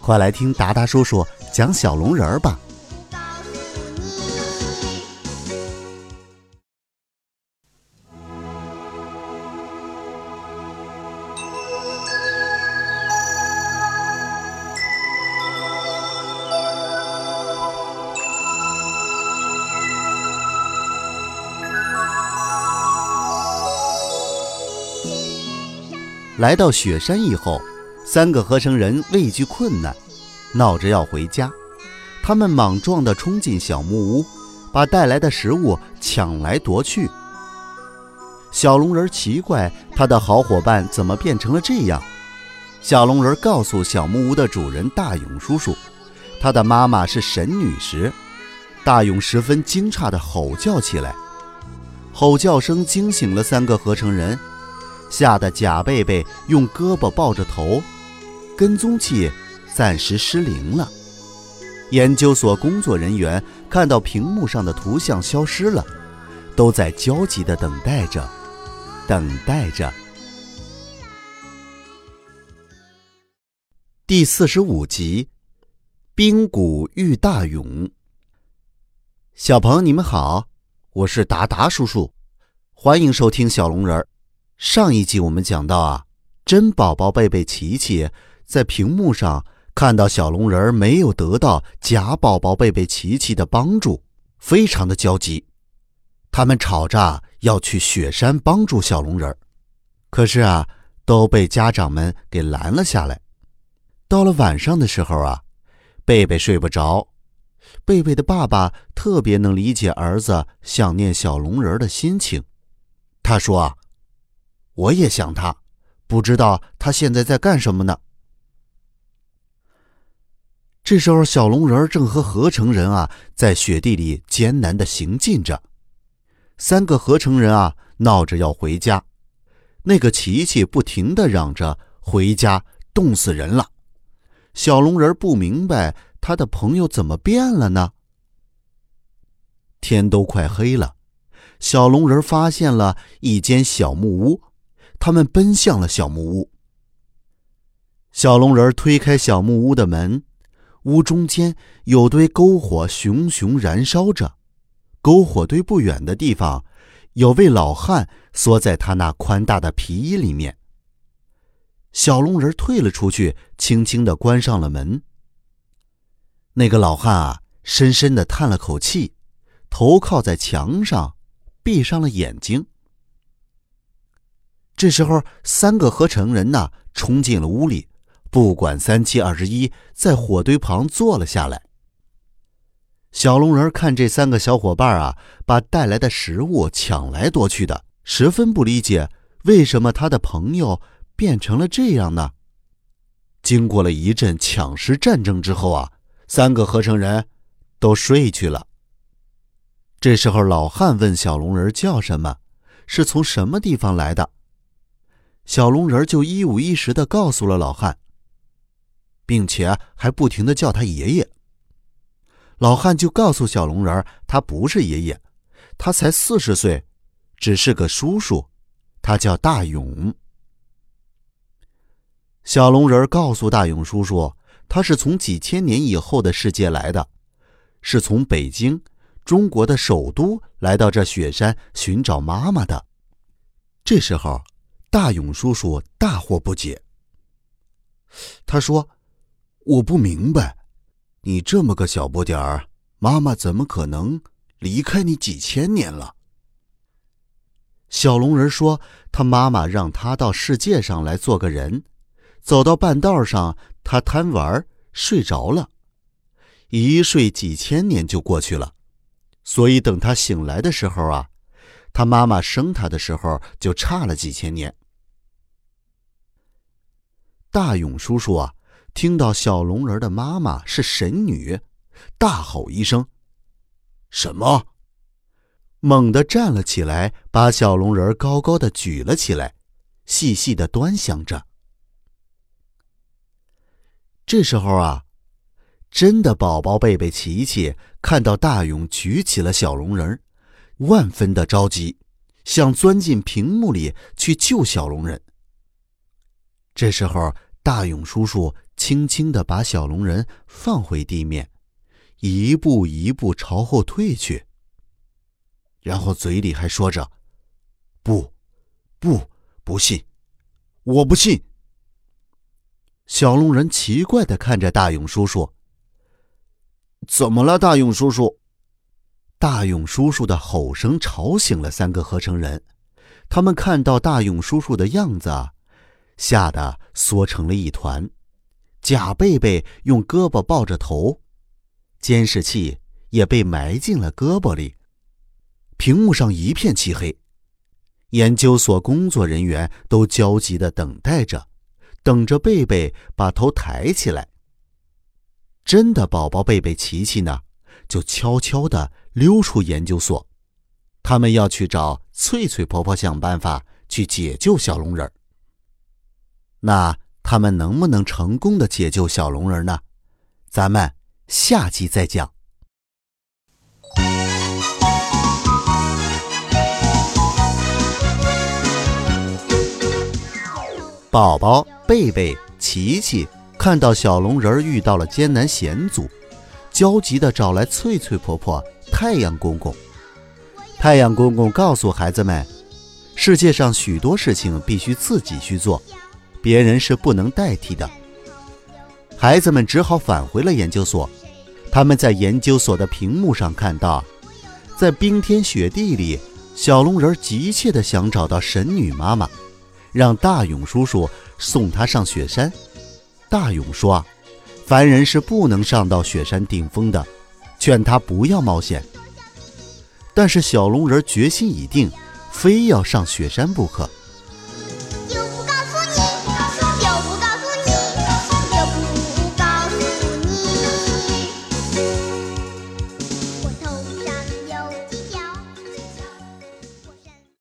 快来听达达叔叔讲小龙人儿吧。来到雪山以后，三个合成人畏惧困难，闹着要回家。他们莽撞地冲进小木屋，把带来的食物抢来夺去。小龙人奇怪，他的好伙伴怎么变成了这样？小龙人告诉小木屋的主人大勇叔叔，他的妈妈是神女时。大勇十分惊诧地吼叫起来，吼叫声惊醒了三个合成人。吓得贾贝贝用胳膊抱着头，跟踪器暂时失灵了。研究所工作人员看到屏幕上的图像消失了，都在焦急地等待着，等待着。第四十五集，冰谷遇大勇。小朋友，你们好，我是达达叔叔，欢迎收听小龙人儿。上一集我们讲到啊，真宝宝贝贝琪琪在屏幕上看到小龙人没有得到假宝宝贝贝琪琪的帮助，非常的焦急。他们吵着要去雪山帮助小龙人，可是啊，都被家长们给拦了下来。到了晚上的时候啊，贝贝睡不着，贝贝的爸爸特别能理解儿子想念小龙人的心情，他说啊。我也想他，不知道他现在在干什么呢。这时候，小龙人正和合成人啊在雪地里艰难的行进着。三个合成人啊闹着要回家，那个琪琪不停的嚷着：“回家，冻死人了！”小龙人不明白他的朋友怎么变了呢？天都快黑了，小龙人发现了一间小木屋。他们奔向了小木屋。小龙人推开小木屋的门，屋中间有堆篝火熊熊燃烧着。篝火堆不远的地方，有位老汉缩在他那宽大的皮衣里面。小龙人退了出去，轻轻的关上了门。那个老汉啊，深深的叹了口气，头靠在墙上，闭上了眼睛。这时候，三个合成人呐冲进了屋里，不管三七二十一，在火堆旁坐了下来。小龙人看这三个小伙伴啊，把带来的食物抢来夺去的，十分不理解，为什么他的朋友变成了这样呢？经过了一阵抢食战争之后啊，三个合成人都睡去了。这时候，老汉问小龙人叫什么，是从什么地方来的？小龙人就一五一十的告诉了老汉，并且还不停的叫他爷爷。老汉就告诉小龙人，他不是爷爷，他才四十岁，只是个叔叔，他叫大勇。小龙人告诉大勇叔叔，他是从几千年以后的世界来的，是从北京，中国的首都来到这雪山寻找妈妈的。这时候。大勇叔叔大惑不解。他说：“我不明白，你这么个小不点儿，妈妈怎么可能离开你几千年了？”小龙人说：“他妈妈让他到世界上来做个人，走到半道上，他贪玩睡着了，一睡几千年就过去了，所以等他醒来的时候啊。”他妈妈生他的时候就差了几千年。大勇叔叔啊，听到小龙人的妈妈是神女，大吼一声：“什么！”猛地站了起来，把小龙人高高的举了起来，细细的端详着。这时候啊，真的宝宝贝贝琪琪看到大勇举起了小龙人，万分的着急，想钻进屏幕里去救小龙人。这时候，大勇叔叔轻轻的把小龙人放回地面，一步一步朝后退去。然后嘴里还说着：“不，不，不信，我不信。”小龙人奇怪的看着大勇叔叔：“怎么了，大勇叔叔？”大勇叔叔的吼声吵醒了三个合成人，他们看到大勇叔叔的样子，吓得缩成了一团。贾贝贝用胳膊抱着头，监视器也被埋进了胳膊里。屏幕上一片漆黑，研究所工作人员都焦急的等待着，等着贝贝把头抬起来。真的宝宝贝贝琪琪呢，就悄悄的溜出研究所，他们要去找翠翠婆婆想办法去解救小龙人儿那他们能不能成功的解救小龙人呢？咱们下集再讲。宝宝、贝贝、琪琪看到小龙人遇到了艰难险阻，焦急地找来翠翠婆婆、太阳公公。太阳公公告诉孩子们，世界上许多事情必须自己去做，别人是不能代替的。孩子们只好返回了研究所。他们在研究所的屏幕上看到，在冰天雪地里，小龙人急切地想找到神女妈妈。让大勇叔叔送他上雪山。大勇说：“凡人是不能上到雪山顶峰的，劝他不要冒险。”但是小龙人决心已定，非要上雪山不可。